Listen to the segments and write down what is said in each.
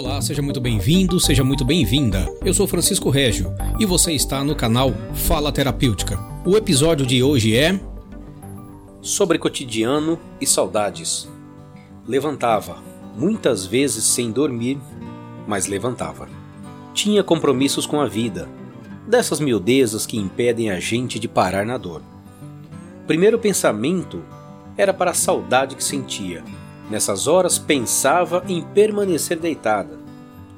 Olá, seja muito bem-vindo, seja muito bem-vinda. Eu sou Francisco Régio e você está no canal Fala Terapêutica. O episódio de hoje é sobre cotidiano e saudades. Levantava, muitas vezes sem dormir, mas levantava. Tinha compromissos com a vida, dessas miudezas que impedem a gente de parar na dor. Primeiro pensamento era para a saudade que sentia Nessas horas pensava em permanecer deitada,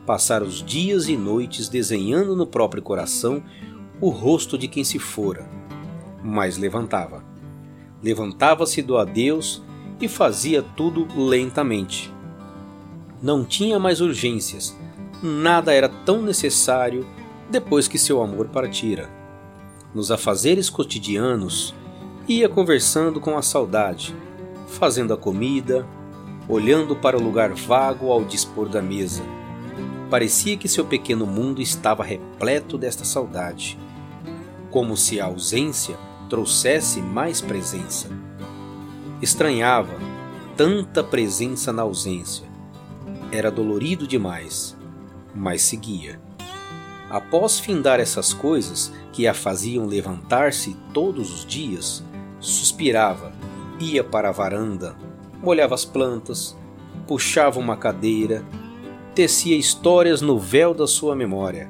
passar os dias e noites desenhando no próprio coração o rosto de quem se fora. Mas levantava. Levantava-se do adeus e fazia tudo lentamente. Não tinha mais urgências, nada era tão necessário depois que seu amor partira. Nos afazeres cotidianos, ia conversando com a saudade, fazendo a comida, olhando para o lugar vago ao dispor da mesa. Parecia que seu pequeno mundo estava repleto desta saudade, como se a ausência trouxesse mais presença. Estranhava tanta presença na ausência. Era dolorido demais, mas seguia. Após findar essas coisas que a faziam levantar-se todos os dias, suspirava, ia para a varanda, molhava as plantas, puxava uma cadeira, tecia histórias no véu da sua memória.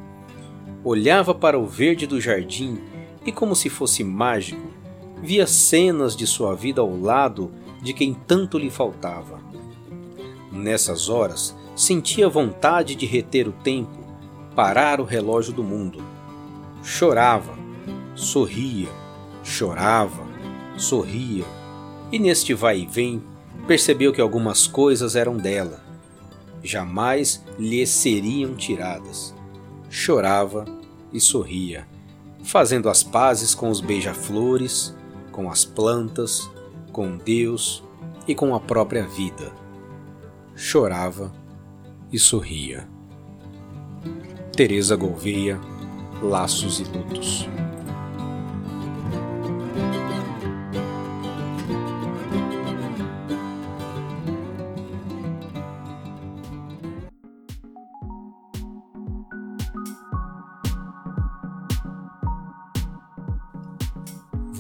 Olhava para o verde do jardim e, como se fosse mágico, via cenas de sua vida ao lado de quem tanto lhe faltava. Nessas horas, sentia vontade de reter o tempo, parar o relógio do mundo. Chorava, sorria, chorava, sorria, e neste vai e vem percebeu que algumas coisas eram dela, jamais lhe seriam tiradas. Chorava e sorria, fazendo as pazes com os beija-flores, com as plantas, com Deus e com a própria vida. Chorava e sorria. Teresa Gouveia, Laços e Lutos.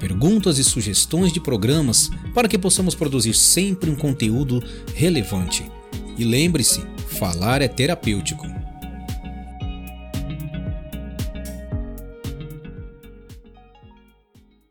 perguntas e sugestões de programas para que possamos produzir sempre um conteúdo relevante. E lembre-se, falar é terapêutico.